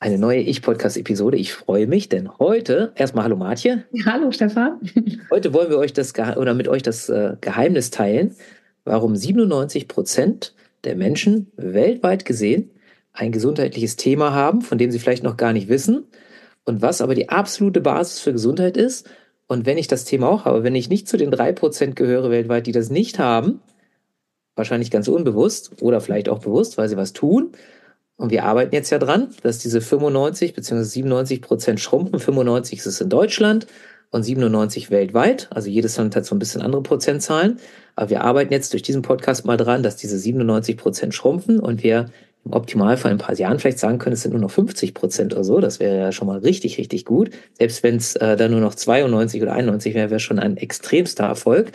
eine neue Ich-Podcast-Episode. Ich freue mich, denn heute, erstmal Hallo Martje. Hallo Stefan. Heute wollen wir euch das oder mit euch das äh, Geheimnis teilen, warum 97 Prozent der Menschen weltweit gesehen ein gesundheitliches Thema haben, von dem sie vielleicht noch gar nicht wissen und was aber die absolute Basis für Gesundheit ist. Und wenn ich das Thema auch habe, wenn ich nicht zu den drei Prozent gehöre weltweit, die das nicht haben, wahrscheinlich ganz unbewusst oder vielleicht auch bewusst, weil sie was tun, und wir arbeiten jetzt ja dran, dass diese 95 bzw. 97 Prozent schrumpfen. 95 ist es in Deutschland und 97 weltweit. Also jedes Land hat so ein bisschen andere Prozentzahlen. Aber wir arbeiten jetzt durch diesen Podcast mal dran, dass diese 97 Prozent schrumpfen und wir im Optimalfall in ein paar Jahren vielleicht sagen können, es sind nur noch 50 Prozent oder so. Das wäre ja schon mal richtig, richtig gut. Selbst wenn es äh, dann nur noch 92 oder 91 wäre, wäre schon ein extremster Erfolg.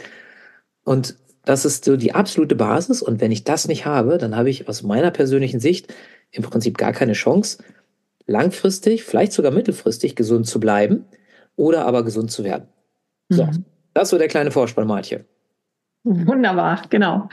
Und das ist so die absolute Basis. Und wenn ich das nicht habe, dann habe ich aus meiner persönlichen Sicht im Prinzip gar keine Chance, langfristig, vielleicht sogar mittelfristig gesund zu bleiben oder aber gesund zu werden. So, mhm. das so der kleine Vorspann, Martje. Wunderbar, genau.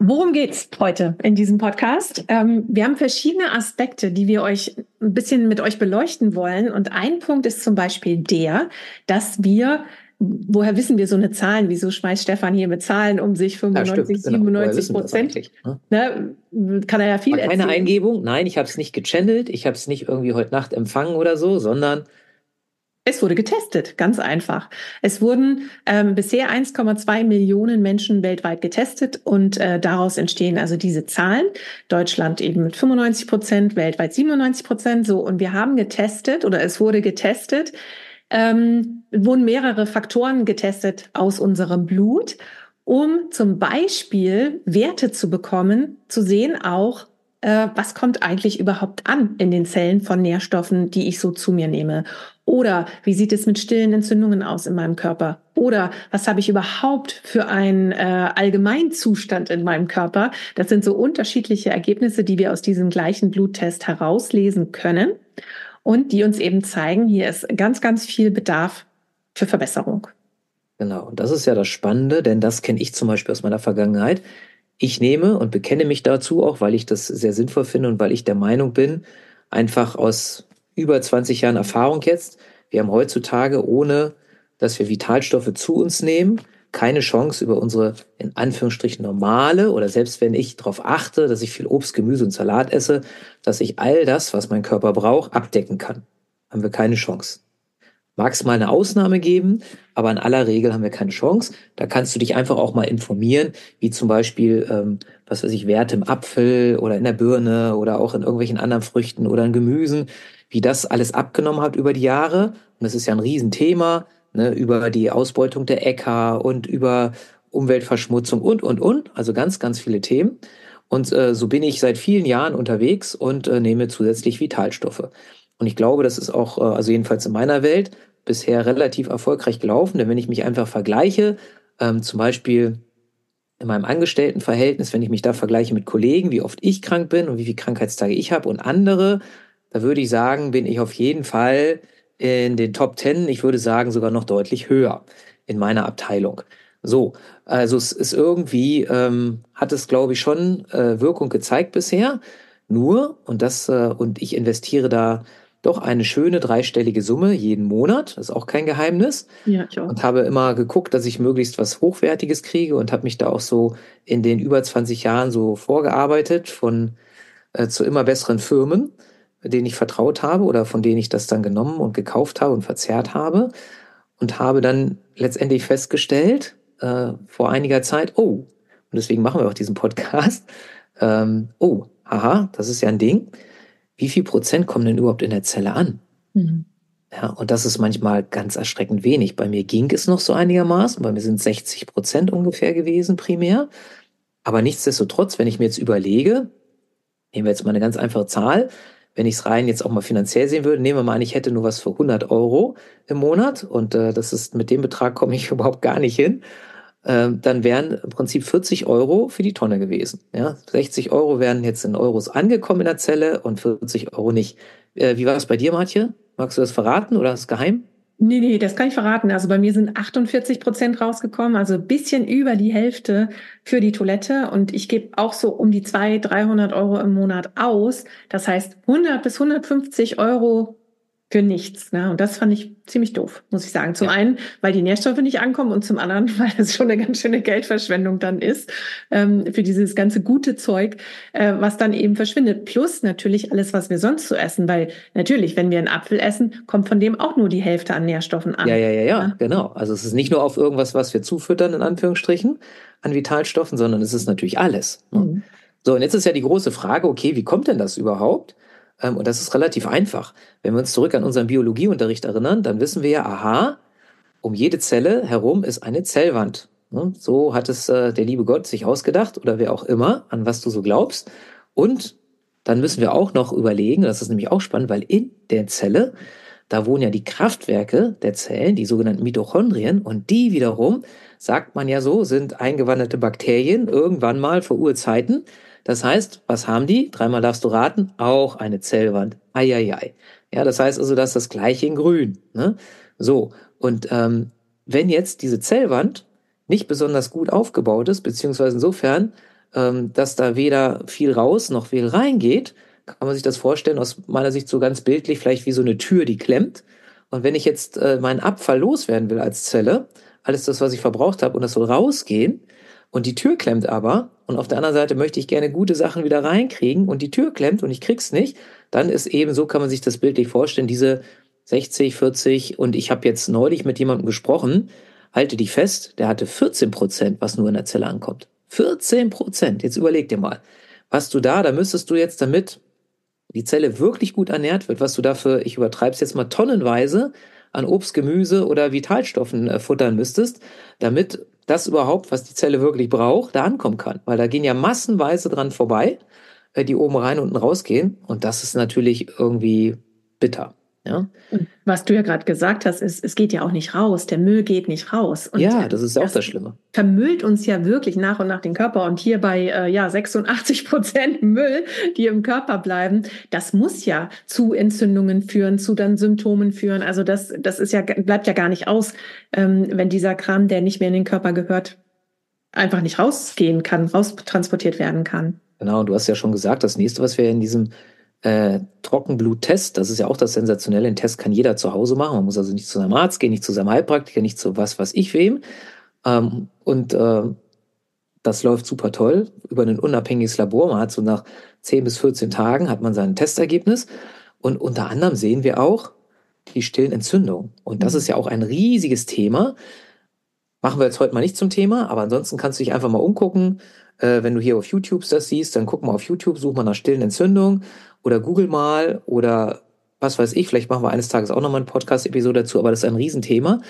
Worum geht's heute in diesem Podcast? Ähm, wir haben verschiedene Aspekte, die wir euch ein bisschen mit euch beleuchten wollen. Und ein Punkt ist zum Beispiel der, dass wir woher wissen wir so eine Zahlen? Wieso schmeißt Stefan hier mit Zahlen um sich 95, ja, 97 genau. Prozent? Ne? ne? Kann er ja viel War keine erzählen. Eingebung, nein, ich habe es nicht gechannelt, ich habe es nicht irgendwie heute Nacht empfangen oder so, sondern es wurde getestet, ganz einfach. Es wurden ähm, bisher 1,2 Millionen Menschen weltweit getestet und äh, daraus entstehen also diese Zahlen. Deutschland eben mit 95 Prozent, weltweit 97 Prozent. So und wir haben getestet oder es wurde getestet, ähm, wurden mehrere Faktoren getestet aus unserem Blut, um zum Beispiel Werte zu bekommen, zu sehen auch, äh, was kommt eigentlich überhaupt an in den Zellen von Nährstoffen, die ich so zu mir nehme. Oder wie sieht es mit stillen Entzündungen aus in meinem Körper? Oder was habe ich überhaupt für einen äh, Allgemeinzustand in meinem Körper? Das sind so unterschiedliche Ergebnisse, die wir aus diesem gleichen Bluttest herauslesen können und die uns eben zeigen, hier ist ganz, ganz viel Bedarf für Verbesserung. Genau, und das ist ja das Spannende, denn das kenne ich zum Beispiel aus meiner Vergangenheit. Ich nehme und bekenne mich dazu auch, weil ich das sehr sinnvoll finde und weil ich der Meinung bin, einfach aus über 20 Jahren Erfahrung jetzt, wir haben heutzutage, ohne dass wir Vitalstoffe zu uns nehmen, keine Chance über unsere in Anführungsstrichen normale oder selbst wenn ich darauf achte, dass ich viel Obst, Gemüse und Salat esse, dass ich all das, was mein Körper braucht, abdecken kann. Haben wir keine Chance. Mag es mal eine Ausnahme geben, aber in aller Regel haben wir keine Chance. Da kannst du dich einfach auch mal informieren, wie zum Beispiel, ähm, was weiß ich, Werte im Apfel oder in der Birne oder auch in irgendwelchen anderen Früchten oder in Gemüsen, wie das alles abgenommen hat über die Jahre. Und das ist ja ein Riesenthema ne, über die Ausbeutung der Äcker und über Umweltverschmutzung und, und, und. Also ganz, ganz viele Themen. Und äh, so bin ich seit vielen Jahren unterwegs und äh, nehme zusätzlich Vitalstoffe. Und ich glaube, das ist auch, äh, also jedenfalls in meiner Welt, bisher relativ erfolgreich gelaufen. Denn wenn ich mich einfach vergleiche, ähm, zum Beispiel in meinem Angestelltenverhältnis, wenn ich mich da vergleiche mit Kollegen, wie oft ich krank bin und wie viele Krankheitstage ich habe und andere, da würde ich sagen, bin ich auf jeden Fall in den Top Ten, ich würde sagen sogar noch deutlich höher in meiner Abteilung. So, also es ist irgendwie, ähm, hat es glaube ich schon äh, Wirkung gezeigt bisher. Nur, und das, äh, und ich investiere da doch eine schöne dreistellige Summe jeden Monat, das ist auch kein Geheimnis. Ja, ich auch. Und habe immer geguckt, dass ich möglichst was Hochwertiges kriege und habe mich da auch so in den über 20 Jahren so vorgearbeitet von äh, zu immer besseren Firmen denen ich vertraut habe oder von denen ich das dann genommen und gekauft habe und verzehrt habe und habe dann letztendlich festgestellt äh, vor einiger Zeit, oh, und deswegen machen wir auch diesen Podcast, ähm, oh, haha, das ist ja ein Ding. Wie viel Prozent kommen denn überhaupt in der Zelle an? Mhm. Ja, und das ist manchmal ganz erschreckend wenig. Bei mir ging es noch so einigermaßen, bei mir sind 60 Prozent ungefähr gewesen primär. Aber nichtsdestotrotz, wenn ich mir jetzt überlege, nehmen wir jetzt mal eine ganz einfache Zahl, wenn ich es rein jetzt auch mal finanziell sehen würde, nehmen wir mal an, ich hätte nur was für 100 Euro im Monat und äh, das ist mit dem Betrag komme ich überhaupt gar nicht hin, äh, dann wären im Prinzip 40 Euro für die Tonne gewesen. Ja? 60 Euro wären jetzt in Euros angekommen in der Zelle und 40 Euro nicht. Äh, wie war es bei dir, Martje? Magst du das verraten oder ist es geheim? Nee, nee, das kann ich verraten. Also bei mir sind 48 Prozent rausgekommen, also ein bisschen über die Hälfte für die Toilette. Und ich gebe auch so um die 200, 300 Euro im Monat aus. Das heißt 100 bis 150 Euro für nichts. Ne? Und das fand ich ziemlich doof, muss ich sagen. Zum ja. einen, weil die Nährstoffe nicht ankommen und zum anderen, weil das schon eine ganz schöne Geldverschwendung dann ist ähm, für dieses ganze gute Zeug, äh, was dann eben verschwindet. Plus natürlich alles, was wir sonst so essen, weil natürlich, wenn wir einen Apfel essen, kommt von dem auch nur die Hälfte an Nährstoffen an. Ja, ja, ja, ja, ne? genau. Also es ist nicht nur auf irgendwas, was wir zufüttern, in Anführungsstrichen, an Vitalstoffen, sondern es ist natürlich alles. Ne? Mhm. So, und jetzt ist ja die große Frage, okay, wie kommt denn das überhaupt? Ähm, und das ist relativ einfach. Wenn wir uns zurück an unseren Biologieunterricht erinnern, dann wissen wir ja, aha, um jede Zelle herum ist eine Zellwand. Ne? So hat es äh, der liebe Gott sich ausgedacht oder wer auch immer, an was du so glaubst. Und dann müssen wir auch noch überlegen, das ist nämlich auch spannend, weil in der Zelle, da wohnen ja die Kraftwerke der Zellen, die sogenannten Mitochondrien, und die wiederum, sagt man ja so, sind eingewanderte Bakterien irgendwann mal vor Urzeiten das heißt, was haben die? Dreimal darfst du raten, auch eine Zellwand. Eieiei. Ja, das heißt also, das ist das gleiche in grün. Ne? So, und ähm, wenn jetzt diese Zellwand nicht besonders gut aufgebaut ist, beziehungsweise insofern, ähm, dass da weder viel raus noch viel reingeht, kann man sich das vorstellen, aus meiner Sicht so ganz bildlich, vielleicht wie so eine Tür, die klemmt. Und wenn ich jetzt äh, meinen Abfall loswerden will als Zelle, alles das, was ich verbraucht habe, und das soll rausgehen, und die Tür klemmt aber. Und auf der anderen Seite möchte ich gerne gute Sachen wieder reinkriegen. Und die Tür klemmt und ich krieg's nicht, dann ist eben so, kann man sich das bildlich vorstellen, diese 60, 40 und ich habe jetzt neulich mit jemandem gesprochen, halte dich fest, der hatte 14 Prozent, was nur in der Zelle ankommt. 14 Prozent, jetzt überleg dir mal, was du da, da müsstest du jetzt damit die Zelle wirklich gut ernährt wird, was du dafür, ich übertreibe es jetzt mal tonnenweise, an Obst, Gemüse oder Vitalstoffen äh, futtern müsstest, damit das überhaupt, was die Zelle wirklich braucht, da ankommen kann. Weil da gehen ja massenweise dran vorbei, äh, die oben rein, unten rausgehen. Und das ist natürlich irgendwie bitter. Ja? Was du ja gerade gesagt hast, ist, es geht ja auch nicht raus. Der Müll geht nicht raus. Und ja, das ist ja auch das Schlimme. Vermüllt uns ja wirklich nach und nach den Körper. Und hier bei äh, ja, 86 Prozent Müll, die im Körper bleiben, das muss ja zu Entzündungen führen, zu dann Symptomen führen. Also das, das ist ja, bleibt ja gar nicht aus, ähm, wenn dieser Kram, der nicht mehr in den Körper gehört, einfach nicht rausgehen kann, raustransportiert werden kann. Genau, du hast ja schon gesagt, das nächste, was wir in diesem äh, Trockenbluttest, das ist ja auch das Sensationelle, den Test kann jeder zu Hause machen. Man muss also nicht zu seinem Arzt gehen, nicht zu seinem Heilpraktiker, nicht zu was, was ich wem. Ähm, und äh, das läuft super toll über ein unabhängiges Labor. Man hat so nach 10 bis 14 Tagen hat man sein Testergebnis. Und unter anderem sehen wir auch die stillen Entzündungen. Und das mhm. ist ja auch ein riesiges Thema. Machen wir jetzt heute mal nicht zum Thema, aber ansonsten kannst du dich einfach mal umgucken. Äh, wenn du hier auf YouTube das siehst, dann guck mal auf YouTube, such mal nach stillen Entzündungen oder google mal oder was weiß ich, vielleicht machen wir eines Tages auch nochmal eine Podcast-Episode dazu, aber das ist ein Riesenthema.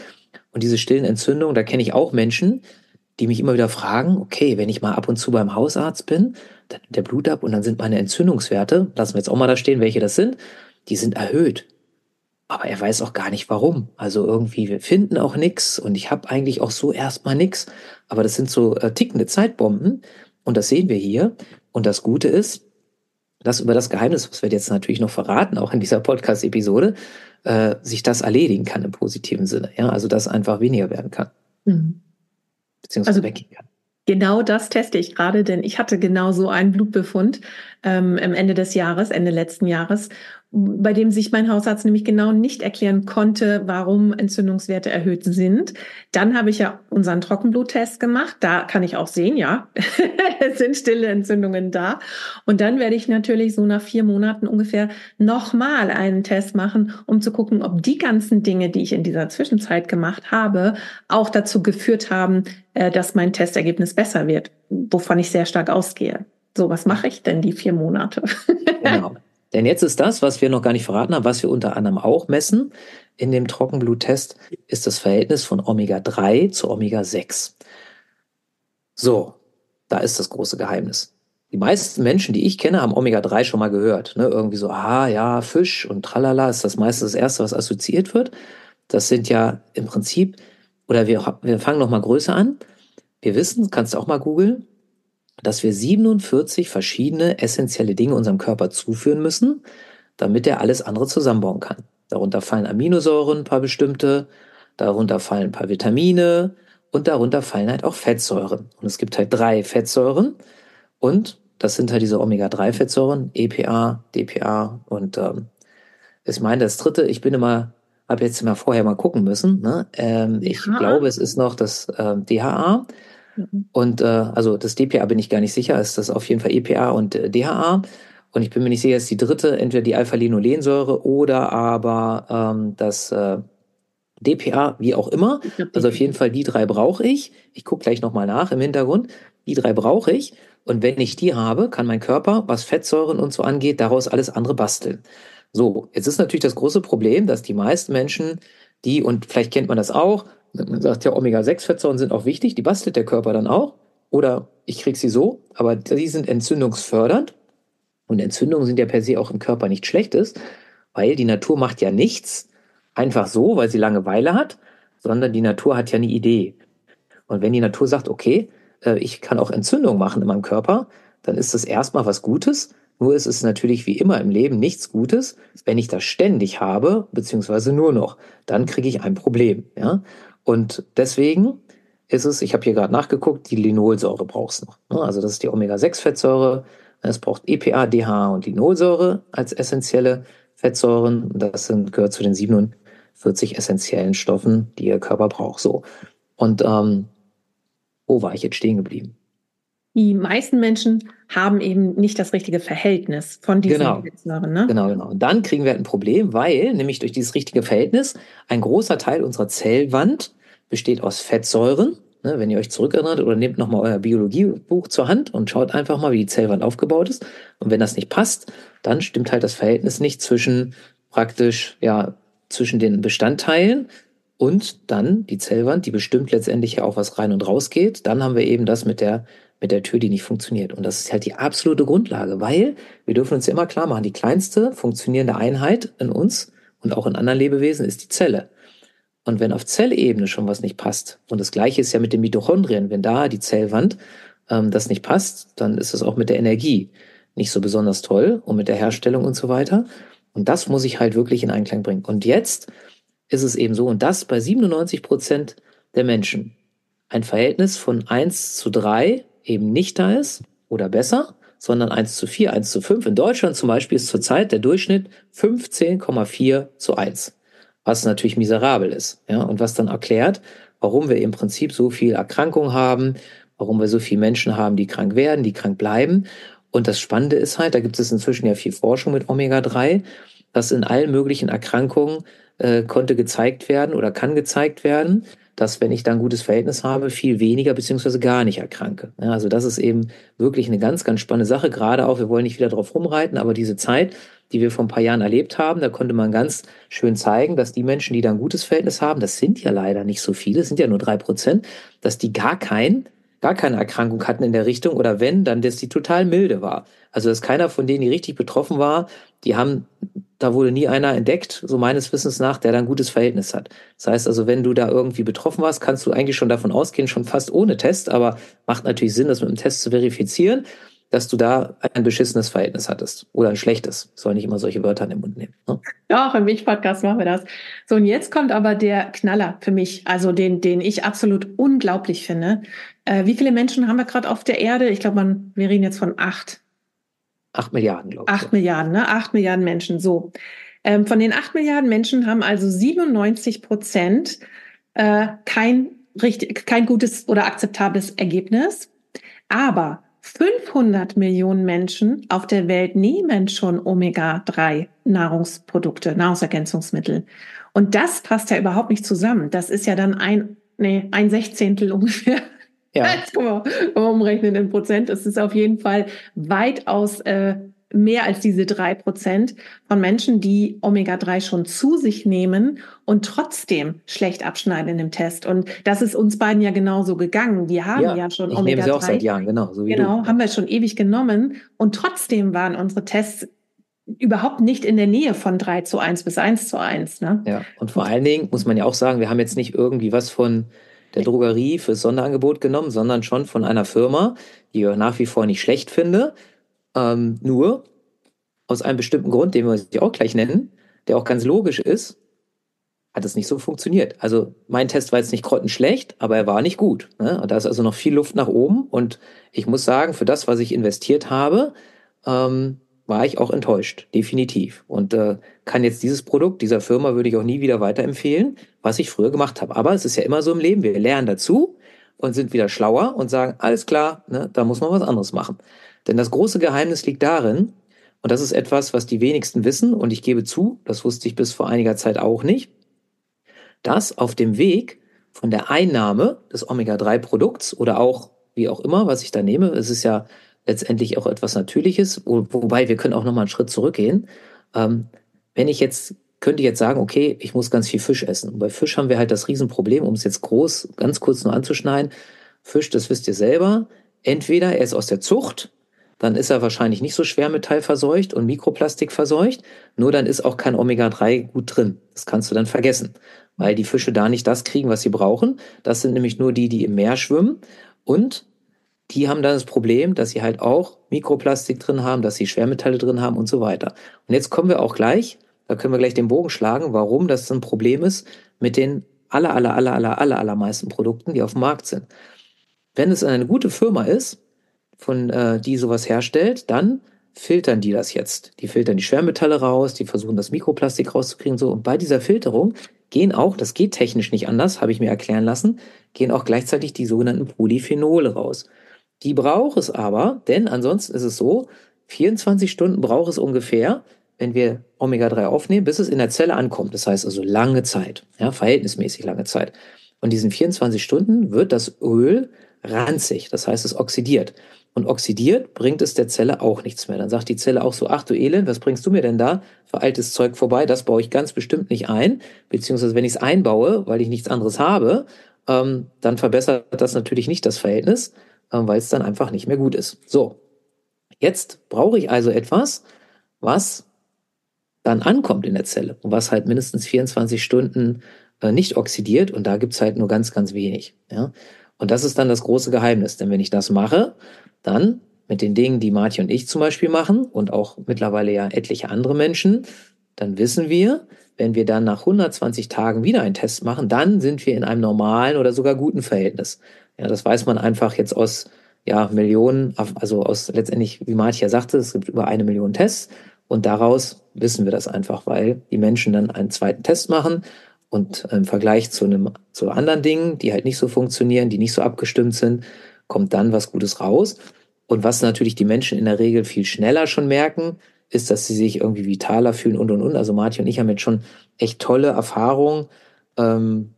Und diese stillen Entzündungen, da kenne ich auch Menschen, die mich immer wieder fragen, okay, wenn ich mal ab und zu beim Hausarzt bin, dann nimmt der Blut ab und dann sind meine Entzündungswerte, lassen wir jetzt auch mal da stehen, welche das sind, die sind erhöht. Aber er weiß auch gar nicht warum. Also irgendwie, wir finden auch nichts und ich habe eigentlich auch so erstmal nichts. Aber das sind so äh, tickende Zeitbomben und das sehen wir hier. Und das Gute ist, dass über das Geheimnis, was wir jetzt natürlich noch verraten, auch in dieser Podcast-Episode, äh, sich das erledigen kann im positiven Sinne. Ja, also dass einfach weniger werden kann. Mhm. Beziehungsweise also, weggehen kann. Genau das teste ich gerade, denn ich hatte genau so einen Blutbefund ähm, am Ende des Jahres, Ende letzten Jahres bei dem sich mein Hausarzt nämlich genau nicht erklären konnte, warum Entzündungswerte erhöht sind. Dann habe ich ja unseren Trockenbluttest gemacht. Da kann ich auch sehen, ja, es sind stille Entzündungen da. Und dann werde ich natürlich so nach vier Monaten ungefähr nochmal einen Test machen, um zu gucken, ob die ganzen Dinge, die ich in dieser Zwischenzeit gemacht habe, auch dazu geführt haben, äh, dass mein Testergebnis besser wird, wovon ich sehr stark ausgehe. So, was mache ich denn die vier Monate? Genau. Denn jetzt ist das, was wir noch gar nicht verraten haben, was wir unter anderem auch messen in dem Trockenbluttest, ist das Verhältnis von Omega-3 zu Omega-6. So, da ist das große Geheimnis. die meisten Menschen, die ich kenne, haben Omega-3 schon mal gehört. Ne? Irgendwie so, ah ja, Fisch und tralala ist das meistens das Erste, was assoziiert wird. Das sind ja im Prinzip, oder wir, wir fangen noch mal größer an. Wir wissen, kannst du auch mal googeln, dass wir 47 verschiedene essentielle Dinge unserem Körper zuführen müssen, damit er alles andere zusammenbauen kann. Darunter fallen Aminosäuren, ein paar bestimmte, darunter fallen ein paar Vitamine und darunter fallen halt auch Fettsäuren. Und es gibt halt drei Fettsäuren und das sind halt diese Omega-3-Fettsäuren, EPA, DPA und ähm, ich meine das dritte, ich bin immer, habe jetzt mal vorher mal gucken müssen. Ne? Ähm, ich glaube, es ist noch das ähm, DHA. Mhm. Und äh, also das DPA bin ich gar nicht sicher, ist das auf jeden Fall EPA und äh, DHA. Und ich bin mir nicht sicher, ist die dritte entweder die Alpha-Linolensäure oder aber ähm, das äh, DPA, wie auch immer. Also auf jeden Fall die drei brauche ich. Ich gucke gleich nochmal nach im Hintergrund. Die drei brauche ich. Und wenn ich die habe, kann mein Körper, was Fettsäuren und so angeht, daraus alles andere basteln. So, jetzt ist natürlich das große Problem, dass die meisten Menschen, die, und vielleicht kennt man das auch, man sagt ja, Omega-6-Fettsäuren sind auch wichtig, die bastelt der Körper dann auch. Oder ich kriege sie so, aber die sind entzündungsfördernd. Und Entzündungen sind ja per se auch im Körper nichts Schlechtes, weil die Natur macht ja nichts einfach so, weil sie Langeweile hat, sondern die Natur hat ja eine Idee. Und wenn die Natur sagt, okay, äh, ich kann auch Entzündung machen in meinem Körper, dann ist das erstmal was Gutes. Nur ist es natürlich wie immer im Leben nichts Gutes, wenn ich das ständig habe, beziehungsweise nur noch. Dann kriege ich ein Problem. Ja? Und deswegen ist es, ich habe hier gerade nachgeguckt, die Linolsäure braucht es noch. Ne? Also das ist die Omega-6-Fettsäure. Es braucht EPA, DH und Linolsäure als essentielle Fettsäuren. Das sind, gehört zu den 47 essentiellen Stoffen, die Ihr Körper braucht. So. Und ähm, wo war ich jetzt stehen geblieben? Die meisten Menschen haben eben nicht das richtige Verhältnis von diesen genau. Fettsäuren. Ne? Genau, genau. Und dann kriegen wir ein Problem, weil nämlich durch dieses richtige Verhältnis ein großer Teil unserer Zellwand besteht aus Fettsäuren. Ne, wenn ihr euch zurückerinnert oder nehmt nochmal euer Biologiebuch zur Hand und schaut einfach mal, wie die Zellwand aufgebaut ist. Und wenn das nicht passt, dann stimmt halt das Verhältnis nicht zwischen praktisch, ja, zwischen den Bestandteilen und dann die Zellwand, die bestimmt letztendlich ja auch was rein und raus geht. Dann haben wir eben das mit der, mit der Tür, die nicht funktioniert. Und das ist halt die absolute Grundlage, weil wir dürfen uns ja immer klar machen, die kleinste funktionierende Einheit in uns und auch in anderen Lebewesen ist die Zelle. Und wenn auf Zellebene schon was nicht passt, und das gleiche ist ja mit den Mitochondrien, wenn da die Zellwand ähm, das nicht passt, dann ist es auch mit der Energie nicht so besonders toll und mit der Herstellung und so weiter. Und das muss ich halt wirklich in Einklang bringen. Und jetzt ist es eben so, und das bei 97 Prozent der Menschen, ein Verhältnis von 1 zu 3 eben nicht da ist oder besser, sondern 1 zu 4, 1 zu 5. In Deutschland zum Beispiel ist zurzeit der Durchschnitt 15,4 zu 1 was natürlich miserabel ist. Ja, und was dann erklärt, warum wir im Prinzip so viel Erkrankung haben, warum wir so viele Menschen haben, die krank werden, die krank bleiben. Und das Spannende ist halt, da gibt es inzwischen ja viel Forschung mit Omega-3, dass in allen möglichen Erkrankungen äh, konnte gezeigt werden oder kann gezeigt werden, dass wenn ich da ein gutes Verhältnis habe, viel weniger beziehungsweise gar nicht erkranke. Ja, also das ist eben wirklich eine ganz, ganz spannende Sache. Gerade auch, wir wollen nicht wieder drauf rumreiten, aber diese Zeit, die wir vor ein paar Jahren erlebt haben, da konnte man ganz schön zeigen, dass die Menschen, die da ein gutes Verhältnis haben, das sind ja leider nicht so viele, sind ja nur drei Prozent, dass die gar kein gar keine Erkrankung hatten in der Richtung oder wenn, dann, dass die total milde war. Also, dass keiner von denen, die richtig betroffen war, die haben, da wurde nie einer entdeckt, so meines Wissens nach, der da ein gutes Verhältnis hat. Das heißt also, wenn du da irgendwie betroffen warst, kannst du eigentlich schon davon ausgehen, schon fast ohne Test, aber macht natürlich Sinn, das mit dem Test zu verifizieren dass du da ein beschissenes Verhältnis hattest oder ein schlechtes. Soll nicht immer solche Wörter in den Mund nehmen. Ne? Ja, auch im Milch-Podcast machen wir das. So, und jetzt kommt aber der Knaller für mich, also den, den ich absolut unglaublich finde. Äh, wie viele Menschen haben wir gerade auf der Erde? Ich glaube, man, wir reden jetzt von acht. Acht Milliarden, glaube ich. Acht Milliarden, ne? Acht Milliarden Menschen, so. Ähm, von den acht Milliarden Menschen haben also 97 Prozent äh, kein, richtig, kein gutes oder akzeptables Ergebnis. Aber 500 Millionen Menschen auf der Welt nehmen schon Omega-3 Nahrungsprodukte, Nahrungsergänzungsmittel. Und das passt ja überhaupt nicht zusammen. Das ist ja dann ein, nee, ein Sechzehntel ungefähr. Ja. Jetzt wir, umrechnen in Prozent. Es ist auf jeden Fall weitaus äh, mehr als diese drei Prozent von Menschen, die Omega-3 schon zu sich nehmen und trotzdem schlecht abschneiden in dem Test. Und das ist uns beiden ja genauso gegangen. Wir haben ja, ja schon Omega-3. Ich nehme sie auch seit Jahren, genau. So genau, du. haben wir schon ewig genommen. Und trotzdem waren unsere Tests überhaupt nicht in der Nähe von 3 zu 1 bis 1 zu 1. Ne? Ja, und vor allen Dingen muss man ja auch sagen, wir haben jetzt nicht irgendwie was von der Drogerie fürs Sonderangebot genommen, sondern schon von einer Firma, die ich nach wie vor nicht schlecht finde, ähm, nur aus einem bestimmten Grund, den wir auch gleich nennen, der auch ganz logisch ist, hat es nicht so funktioniert. Also mein Test war jetzt nicht grottenschlecht, aber er war nicht gut. Ne? Da ist also noch viel Luft nach oben und ich muss sagen, für das, was ich investiert habe, ähm, war ich auch enttäuscht, definitiv. Und äh, kann jetzt dieses Produkt dieser Firma würde ich auch nie wieder weiterempfehlen, was ich früher gemacht habe. Aber es ist ja immer so im Leben, wir lernen dazu und sind wieder schlauer und sagen, alles klar, ne, da muss man was anderes machen. Denn das große Geheimnis liegt darin, und das ist etwas, was die wenigsten wissen, und ich gebe zu, das wusste ich bis vor einiger Zeit auch nicht, dass auf dem Weg von der Einnahme des Omega-3-Produkts oder auch wie auch immer, was ich da nehme, es ist ja letztendlich auch etwas Natürliches, wo, wobei wir können auch nochmal einen Schritt zurückgehen. Ähm, wenn ich jetzt, könnte ich jetzt sagen, okay, ich muss ganz viel Fisch essen. Und bei Fisch haben wir halt das Riesenproblem, um es jetzt groß, ganz kurz nur anzuschneiden. Fisch, das wisst ihr selber, entweder er ist aus der Zucht, dann ist er wahrscheinlich nicht so schwermetallverseucht und Mikroplastik verseucht, nur dann ist auch kein Omega-3 gut drin. Das kannst du dann vergessen, weil die Fische da nicht das kriegen, was sie brauchen. Das sind nämlich nur die, die im Meer schwimmen und die haben dann das Problem, dass sie halt auch Mikroplastik drin haben, dass sie Schwermetalle drin haben und so weiter. Und jetzt kommen wir auch gleich, da können wir gleich den Bogen schlagen, warum das ein Problem ist mit den aller, aller, aller, aller, aller, allermeisten Produkten, die auf dem Markt sind. Wenn es eine gute Firma ist, von äh, die sowas herstellt, dann filtern die das jetzt. Die filtern die Schwermetalle raus, die versuchen das Mikroplastik rauszukriegen so. Und bei dieser Filterung gehen auch, das geht technisch nicht anders, habe ich mir erklären lassen, gehen auch gleichzeitig die sogenannten Polyphenole raus. Die braucht es aber, denn ansonsten ist es so, 24 Stunden braucht es ungefähr, wenn wir Omega-3 aufnehmen, bis es in der Zelle ankommt. Das heißt also lange Zeit, ja, verhältnismäßig lange Zeit. Und diesen 24 Stunden wird das Öl ranzig, das heißt es oxidiert. Und oxidiert bringt es der Zelle auch nichts mehr. Dann sagt die Zelle auch so, ach du Elend, was bringst du mir denn da für altes Zeug vorbei? Das baue ich ganz bestimmt nicht ein. Beziehungsweise wenn ich es einbaue, weil ich nichts anderes habe, ähm, dann verbessert das natürlich nicht das Verhältnis. Äh, weil es dann einfach nicht mehr gut ist. So, jetzt brauche ich also etwas, was dann ankommt in der Zelle und was halt mindestens 24 Stunden äh, nicht oxidiert und da gibt's halt nur ganz, ganz wenig. Ja? Und das ist dann das große Geheimnis, denn wenn ich das mache, dann mit den Dingen, die Martin und ich zum Beispiel machen und auch mittlerweile ja etliche andere Menschen, dann wissen wir, wenn wir dann nach 120 Tagen wieder einen Test machen, dann sind wir in einem normalen oder sogar guten Verhältnis. Ja, das weiß man einfach jetzt aus ja, Millionen, also aus letztendlich, wie Martia sagte, es gibt über eine Million Tests. Und daraus wissen wir das einfach, weil die Menschen dann einen zweiten Test machen und im Vergleich zu einem zu anderen Dingen, die halt nicht so funktionieren, die nicht so abgestimmt sind, kommt dann was Gutes raus. Und was natürlich die Menschen in der Regel viel schneller schon merken, ist, dass sie sich irgendwie vitaler fühlen und und und. Also Martin und ich haben jetzt schon echt tolle Erfahrungen ähm,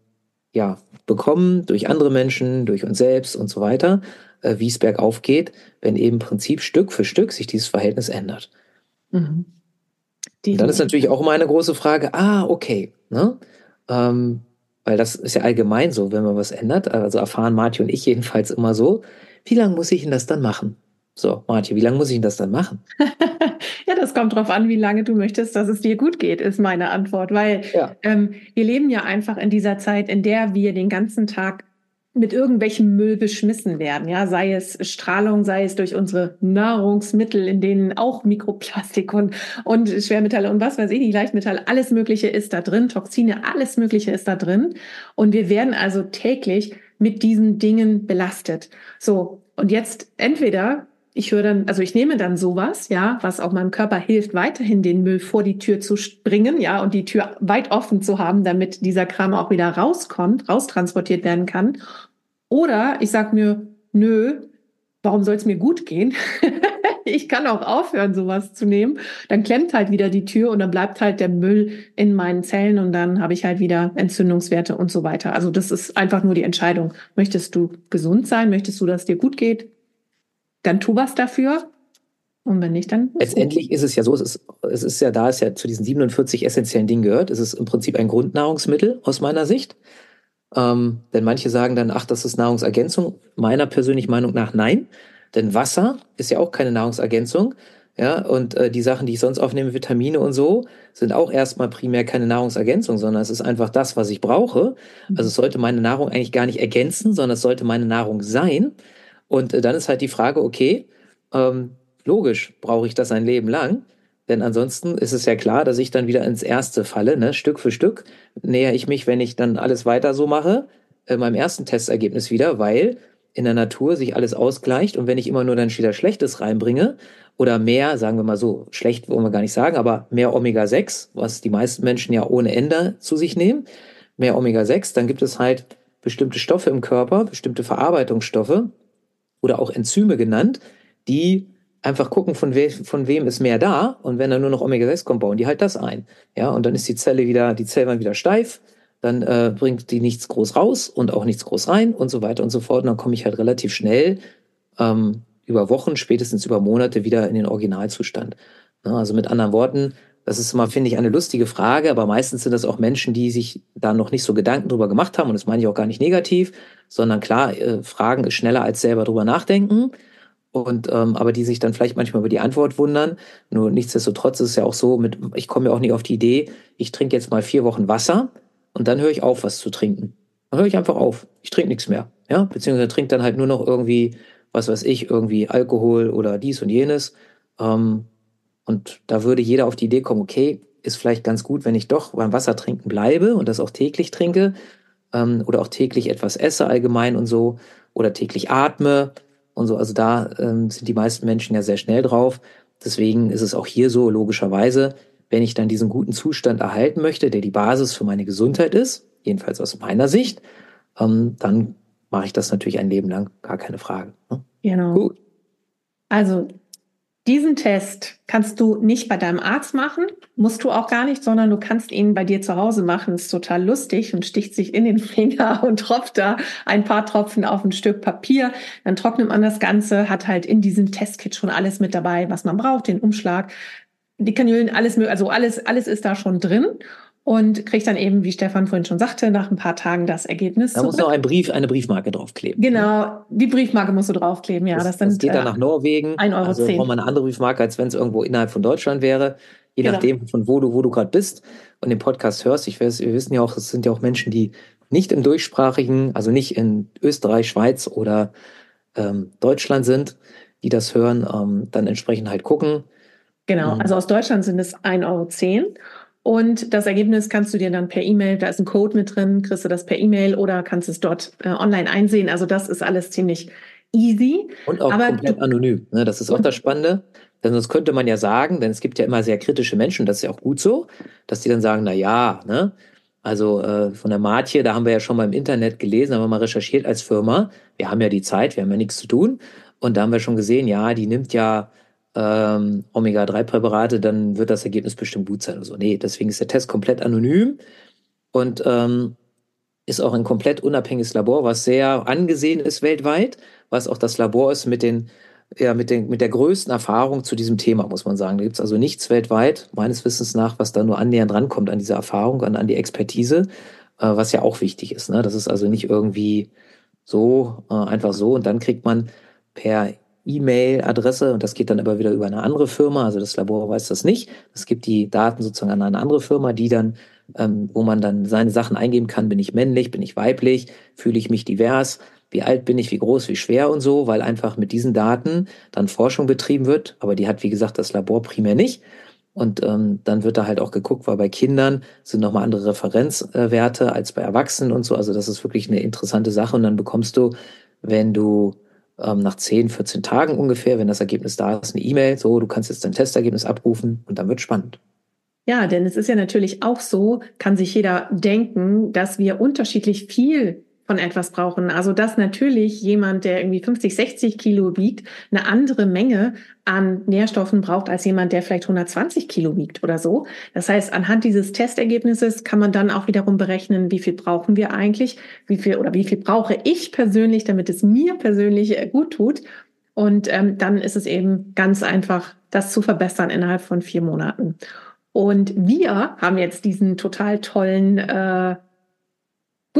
ja, bekommen durch andere Menschen, durch uns selbst und so weiter, äh, wie es bergauf geht, wenn eben im Prinzip Stück für Stück sich dieses Verhältnis ändert. Mhm. dann ist natürlich auch immer eine große Frage, ah, okay, ne? Ähm, weil das ist ja allgemein so, wenn man was ändert, also erfahren Martin und ich jedenfalls immer so, wie lange muss ich denn das dann machen? So, Martin, wie lange muss ich denn das dann machen? ja, das kommt drauf an, wie lange du möchtest, dass es dir gut geht, ist meine Antwort. Weil ja. ähm, wir leben ja einfach in dieser Zeit, in der wir den ganzen Tag mit irgendwelchem Müll beschmissen werden, ja, sei es Strahlung, sei es durch unsere Nahrungsmittel, in denen auch Mikroplastik und, und Schwermetalle und was weiß ich, die Leichtmetalle, alles Mögliche ist da drin, Toxine, alles Mögliche ist da drin. Und wir werden also täglich mit diesen Dingen belastet. So. Und jetzt entweder ich höre dann, also ich nehme dann sowas, ja, was auch meinem Körper hilft, weiterhin den Müll vor die Tür zu bringen, ja, und die Tür weit offen zu haben, damit dieser Kram auch wieder rauskommt, raustransportiert werden kann. Oder ich sag mir, nö, warum soll es mir gut gehen? ich kann auch aufhören, sowas zu nehmen. Dann klemmt halt wieder die Tür und dann bleibt halt der Müll in meinen Zellen und dann habe ich halt wieder Entzündungswerte und so weiter. Also das ist einfach nur die Entscheidung. Möchtest du gesund sein? Möchtest du, dass es dir gut geht? Dann tu was dafür. Und wenn nicht, dann. Letztendlich ist es ja so, es ist, es ist ja da, es ja zu diesen 47 essentiellen Dingen gehört. Es ist im Prinzip ein Grundnahrungsmittel aus meiner Sicht. Ähm, denn manche sagen dann, ach, das ist Nahrungsergänzung. Meiner persönlichen Meinung nach nein. Denn Wasser ist ja auch keine Nahrungsergänzung. Ja, und äh, die Sachen, die ich sonst aufnehme, Vitamine und so, sind auch erstmal primär keine Nahrungsergänzung, sondern es ist einfach das, was ich brauche. Mhm. Also es sollte meine Nahrung eigentlich gar nicht ergänzen, sondern es sollte meine Nahrung sein. Und äh, dann ist halt die Frage, okay, ähm, logisch brauche ich das ein Leben lang. Denn ansonsten ist es ja klar, dass ich dann wieder ins Erste falle. Ne? Stück für Stück näher ich mich, wenn ich dann alles weiter so mache, äh, meinem ersten Testergebnis wieder, weil in der Natur sich alles ausgleicht und wenn ich immer nur dann wieder Schlechtes reinbringe oder mehr, sagen wir mal so, schlecht wollen wir gar nicht sagen, aber mehr Omega-6, was die meisten Menschen ja ohne Ende zu sich nehmen, mehr Omega-6, dann gibt es halt bestimmte Stoffe im Körper, bestimmte Verarbeitungsstoffe oder auch Enzyme genannt, die einfach gucken, von, we von wem ist mehr da und wenn dann nur noch Omega-6 kommt, bauen die halt das ein. Ja, und dann ist die Zelle wieder, die Zellwand wieder steif, dann äh, bringt die nichts groß raus und auch nichts groß rein und so weiter und so fort. Und dann komme ich halt relativ schnell ähm, über Wochen, spätestens über Monate wieder in den Originalzustand. Ja, also mit anderen Worten, das ist immer, finde ich, eine lustige Frage, aber meistens sind das auch Menschen, die sich da noch nicht so Gedanken drüber gemacht haben. Und das meine ich auch gar nicht negativ, sondern klar, äh, Fragen ist schneller als selber drüber nachdenken. Und ähm, aber die sich dann vielleicht manchmal über die Antwort wundern. Nur nichtsdestotrotz ist es ja auch so, mit, ich komme ja auch nicht auf die Idee, ich trinke jetzt mal vier Wochen Wasser und dann höre ich auf, was zu trinken. Dann höre ich einfach auf. Ich trinke nichts mehr. Ja, beziehungsweise trinke dann halt nur noch irgendwie, was weiß ich, irgendwie Alkohol oder dies und jenes. Ähm, und da würde jeder auf die Idee kommen, okay, ist vielleicht ganz gut, wenn ich doch beim Wasser trinken bleibe und das auch täglich trinke ähm, oder auch täglich etwas esse allgemein und so oder täglich atme und so. Also da ähm, sind die meisten Menschen ja sehr schnell drauf. Deswegen ist es auch hier so, logischerweise, wenn ich dann diesen guten Zustand erhalten möchte, der die Basis für meine Gesundheit ist, jedenfalls aus meiner Sicht, ähm, dann mache ich das natürlich ein Leben lang, gar keine Frage. Ne? Genau. Gut. Also diesen Test kannst du nicht bei deinem Arzt machen, musst du auch gar nicht, sondern du kannst ihn bei dir zu Hause machen. ist total lustig und sticht sich in den Finger und tropft da ein paar Tropfen auf ein Stück Papier. Dann trocknet man das Ganze, hat halt in diesem Testkit schon alles mit dabei, was man braucht, den Umschlag, die Kanülen, alles, also alles, alles ist da schon drin und kriegt dann eben, wie Stefan vorhin schon sagte, nach ein paar Tagen das Ergebnis. Da muss noch ein Brief, eine Briefmarke draufkleben. Genau, die Briefmarke musst du draufkleben, ja. Das, das, das geht dann äh, nach Norwegen. 1,10 Euro. Also braucht man eine andere Briefmarke, als wenn es irgendwo innerhalb von Deutschland wäre. Je genau. nachdem, von wo du, wo du gerade bist und den Podcast hörst. Ich weiß, wir wissen ja auch, es sind ja auch Menschen, die nicht im deutschsprachigen, also nicht in Österreich, Schweiz oder ähm, Deutschland sind, die das hören, ähm, dann entsprechend halt gucken Genau, mhm. also aus Deutschland sind es 1,10 Euro. Und das Ergebnis kannst du dir dann per E-Mail, da ist ein Code mit drin, kriegst du das per E-Mail oder kannst es dort äh, online einsehen. Also das ist alles ziemlich easy. Und auch Aber komplett du, anonym. Ne? Das ist auch das Spannende. Denn sonst könnte man ja sagen, denn es gibt ja immer sehr kritische Menschen, das ist ja auch gut so, dass die dann sagen, na ja, ne, also äh, von der Matje, da haben wir ja schon mal im Internet gelesen, haben wir mal recherchiert als Firma. Wir haben ja die Zeit, wir haben ja nichts zu tun. Und da haben wir schon gesehen, ja, die nimmt ja ähm, Omega-3-Präparate, dann wird das Ergebnis bestimmt gut sein oder so. Nee, deswegen ist der Test komplett anonym und ähm, ist auch ein komplett unabhängiges Labor, was sehr angesehen ist weltweit, was auch das Labor ist mit den ja, mit, den, mit der größten Erfahrung zu diesem Thema, muss man sagen. Da gibt es also nichts weltweit, meines Wissens nach, was da nur annähernd rankommt an diese Erfahrung, an, an die Expertise, äh, was ja auch wichtig ist. Ne? Das ist also nicht irgendwie so, äh, einfach so. Und dann kriegt man per E-Mail-Adresse und das geht dann aber wieder über eine andere Firma. Also das Labor weiß das nicht. Es gibt die Daten sozusagen an eine andere Firma, die dann, ähm, wo man dann seine Sachen eingeben kann. Bin ich männlich? Bin ich weiblich? Fühle ich mich divers? Wie alt bin ich? Wie groß? Wie schwer und so? Weil einfach mit diesen Daten dann Forschung betrieben wird. Aber die hat, wie gesagt, das Labor primär nicht. Und ähm, dann wird da halt auch geguckt, weil bei Kindern sind nochmal andere Referenzwerte als bei Erwachsenen und so. Also das ist wirklich eine interessante Sache. Und dann bekommst du, wenn du ähm, nach 10, 14 Tagen ungefähr, wenn das Ergebnis da ist, eine E-Mail, so, du kannst jetzt dein Testergebnis abrufen und dann wird spannend. Ja, denn es ist ja natürlich auch so, kann sich jeder denken, dass wir unterschiedlich viel von etwas brauchen. Also dass natürlich jemand, der irgendwie 50, 60 Kilo wiegt, eine andere Menge an Nährstoffen braucht als jemand, der vielleicht 120 Kilo wiegt oder so. Das heißt, anhand dieses Testergebnisses kann man dann auch wiederum berechnen, wie viel brauchen wir eigentlich, wie viel oder wie viel brauche ich persönlich, damit es mir persönlich gut tut. Und ähm, dann ist es eben ganz einfach, das zu verbessern innerhalb von vier Monaten. Und wir haben jetzt diesen total tollen äh,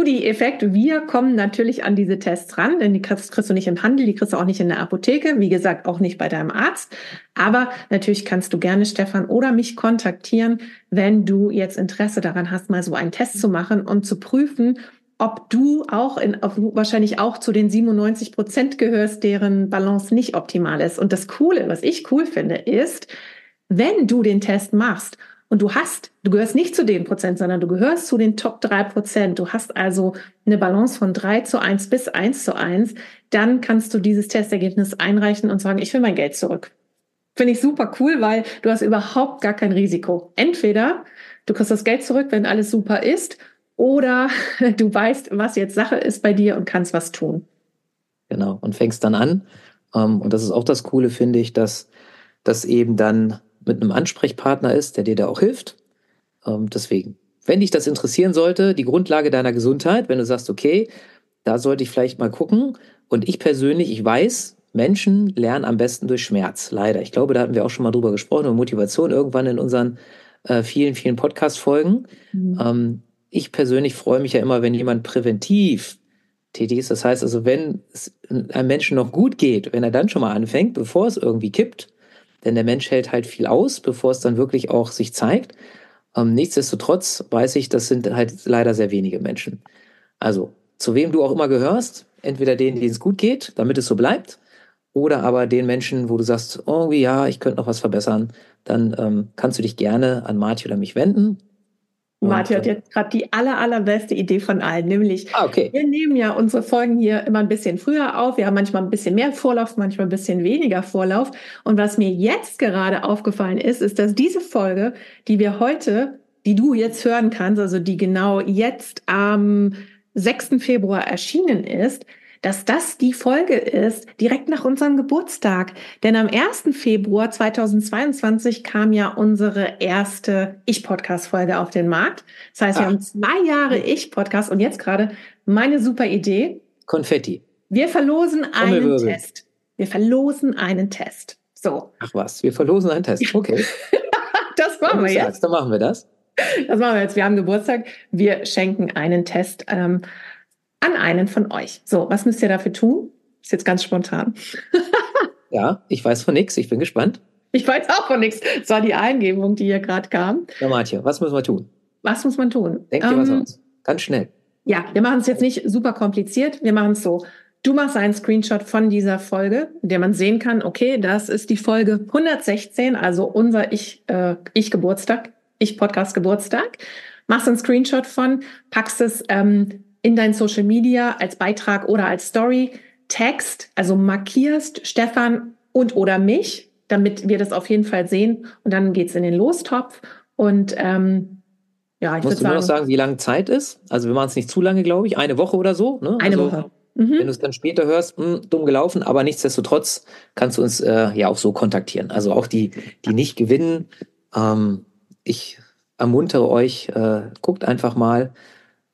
Goodie-Effekt. Wir kommen natürlich an diese Tests ran, denn die kriegst, kriegst, du nicht im Handel, die kriegst du auch nicht in der Apotheke, wie gesagt, auch nicht bei deinem Arzt. Aber natürlich kannst du gerne Stefan oder mich kontaktieren, wenn du jetzt Interesse daran hast, mal so einen Test zu machen und zu prüfen, ob du auch in, wahrscheinlich auch zu den 97 Prozent gehörst, deren Balance nicht optimal ist. Und das Coole, was ich cool finde, ist, wenn du den Test machst und du hast, du gehörst nicht zu den Prozent, sondern du gehörst zu den Top drei Prozent. Du hast also eine Balance von drei zu eins bis eins zu eins. Dann kannst du dieses Testergebnis einreichen und sagen, ich will mein Geld zurück. Finde ich super cool, weil du hast überhaupt gar kein Risiko. Entweder du kriegst das Geld zurück, wenn alles super ist, oder du weißt, was jetzt Sache ist bei dir und kannst was tun. Genau. Und fängst dann an. Ähm, und das ist auch das Coole, finde ich, dass das eben dann mit einem Ansprechpartner ist, der dir da auch hilft. Ähm, deswegen, wenn dich das interessieren sollte, die Grundlage deiner Gesundheit, wenn du sagst, okay, da sollte ich vielleicht mal gucken. Und ich persönlich, ich weiß, Menschen lernen am besten durch Schmerz, leider. Ich glaube, da hatten wir auch schon mal drüber gesprochen, über Motivation irgendwann in unseren äh, vielen, vielen Podcast-Folgen. Mhm. Ähm, ich persönlich freue mich ja immer, wenn jemand präventiv tätig ist. Das heißt also, wenn es einem Menschen noch gut geht, wenn er dann schon mal anfängt, bevor es irgendwie kippt, denn der Mensch hält halt viel aus, bevor es dann wirklich auch sich zeigt. Ähm, nichtsdestotrotz weiß ich, das sind halt leider sehr wenige Menschen. Also, zu wem du auch immer gehörst, entweder denen, denen es gut geht, damit es so bleibt, oder aber den Menschen, wo du sagst, oh ja, ich könnte noch was verbessern, dann ähm, kannst du dich gerne an Marti oder mich wenden. Martin hat jetzt gerade die aller, allerbeste Idee von allen, nämlich ah, okay. wir nehmen ja unsere Folgen hier immer ein bisschen früher auf. Wir haben manchmal ein bisschen mehr Vorlauf, manchmal ein bisschen weniger Vorlauf. Und was mir jetzt gerade aufgefallen ist, ist, dass diese Folge, die wir heute, die du jetzt hören kannst, also die genau jetzt am 6. Februar erschienen ist, dass das die Folge ist direkt nach unserem Geburtstag. Denn am 1. Februar 2022 kam ja unsere erste Ich-Podcast-Folge auf den Markt. Das heißt, wir Ach. haben zwei Jahre Ich-Podcast und jetzt gerade meine super Idee. Konfetti. Wir verlosen einen Test. Wir verlosen einen Test. So. Ach was, wir verlosen einen Test. Okay. das machen wir jetzt. Sagst, dann machen wir das. Das machen wir jetzt. Wir haben Geburtstag. Wir schenken einen Test. Ähm, an einen von euch. So, was müsst ihr dafür tun? Ist jetzt ganz spontan. ja, ich weiß von nichts. Ich bin gespannt. Ich weiß auch von nichts. Das war die Eingebung, die hier gerade kam. Ja, Martje, was müssen wir tun? Was muss man tun? Denk dir ähm, was aus. Ganz schnell. Ja, wir machen es jetzt nicht super kompliziert. Wir machen es so. Du machst einen Screenshot von dieser Folge, in der man sehen kann, okay, das ist die Folge 116, also unser Ich, äh, Ich Geburtstag, Ich Podcast Geburtstag. Machst einen Screenshot von, packst es ähm, in dein Social Media als Beitrag oder als Story Text, also markierst Stefan und oder mich, damit wir das auf jeden Fall sehen. Und dann geht's in den Lostopf. Und ähm, ja, ich Musst du sagen, nur noch sagen, wie lange Zeit ist? Also wir machen es nicht zu lange, glaube ich. Eine Woche oder so. Ne? Eine also, Woche. Mhm. Wenn du es dann später hörst, mh, hm, dumm gelaufen, aber nichtsdestotrotz kannst du uns äh, ja auch so kontaktieren. Also auch die, die nicht gewinnen. Ähm, ich ermuntere euch, äh, guckt einfach mal,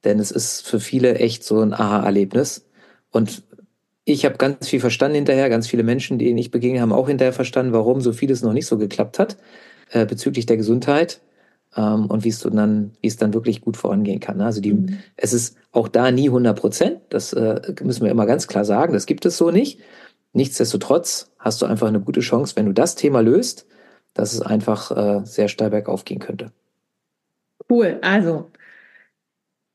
denn es ist für viele echt so ein Aha-Erlebnis. Und ich habe ganz viel verstanden hinterher, ganz viele Menschen, denen ich begegne, haben auch hinterher verstanden, warum so vieles noch nicht so geklappt hat äh, bezüglich der Gesundheit ähm, und wie es dann, wie es dann wirklich gut vorangehen kann. Also die, mhm. es ist auch da nie 100 Prozent. Das äh, müssen wir immer ganz klar sagen. Das gibt es so nicht. Nichtsdestotrotz hast du einfach eine gute Chance, wenn du das Thema löst, dass es einfach äh, sehr steil bergauf gehen könnte. Cool. Also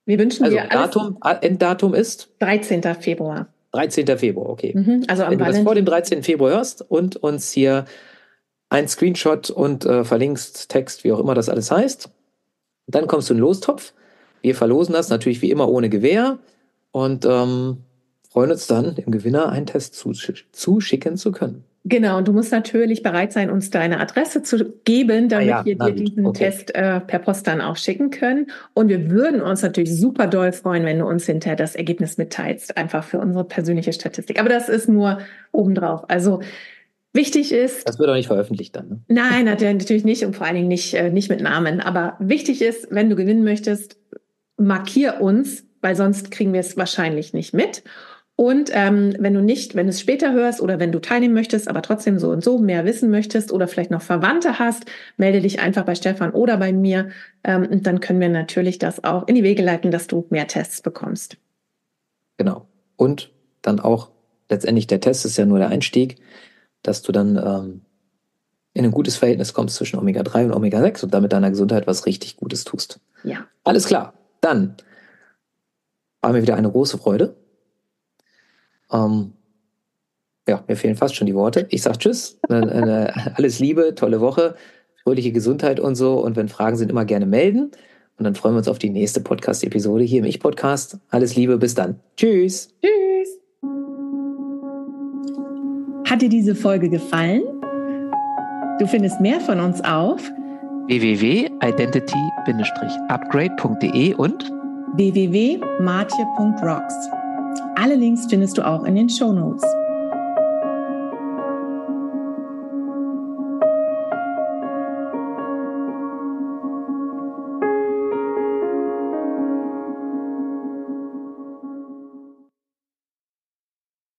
wir wünschen also dir Datum, Enddatum ist? 13. Februar. 13. Februar, okay. Mhm, also Wenn du das vor dem 13. Februar hörst und uns hier ein Screenshot und äh, verlinkst Text, wie auch immer das alles heißt, dann kommst du in den Lostopf. Wir verlosen das natürlich wie immer ohne Gewähr und ähm, freuen uns dann, dem Gewinner einen Test zuschicken zu können. Genau, und du musst natürlich bereit sein, uns deine Adresse zu geben, damit ah ja, wir dir diesen okay. Test äh, per Post dann auch schicken können. Und wir würden uns natürlich super doll freuen, wenn du uns hinterher das Ergebnis mitteilst, einfach für unsere persönliche Statistik. Aber das ist nur obendrauf. Also wichtig ist. Das wird auch nicht veröffentlicht dann. Ne? Nein, natürlich nicht und vor allen Dingen nicht, äh, nicht mit Namen. Aber wichtig ist, wenn du gewinnen möchtest, markier uns, weil sonst kriegen wir es wahrscheinlich nicht mit. Und ähm, wenn du nicht, wenn du es später hörst oder wenn du teilnehmen möchtest, aber trotzdem so und so mehr wissen möchtest oder vielleicht noch Verwandte hast, melde dich einfach bei Stefan oder bei mir. Ähm, und dann können wir natürlich das auch in die Wege leiten, dass du mehr Tests bekommst. Genau. Und dann auch letztendlich der Test ist ja nur der Einstieg, dass du dann ähm, in ein gutes Verhältnis kommst zwischen Omega-3 und Omega-6 und damit deiner Gesundheit was richtig Gutes tust. Ja. Alles klar. Dann war mir wieder eine große Freude. Ähm, ja, mir fehlen fast schon die Worte. Ich sage Tschüss, alles Liebe, tolle Woche, fröhliche Gesundheit und so. Und wenn Fragen sind, immer gerne melden. Und dann freuen wir uns auf die nächste Podcast-Episode hier im Ich-Podcast. Alles Liebe, bis dann. Tschüss. Tschüss. Hat dir diese Folge gefallen? Du findest mehr von uns auf www.identity-upgrade.de und www.martje.rocks. Alle Links findest du auch in den Show Notes.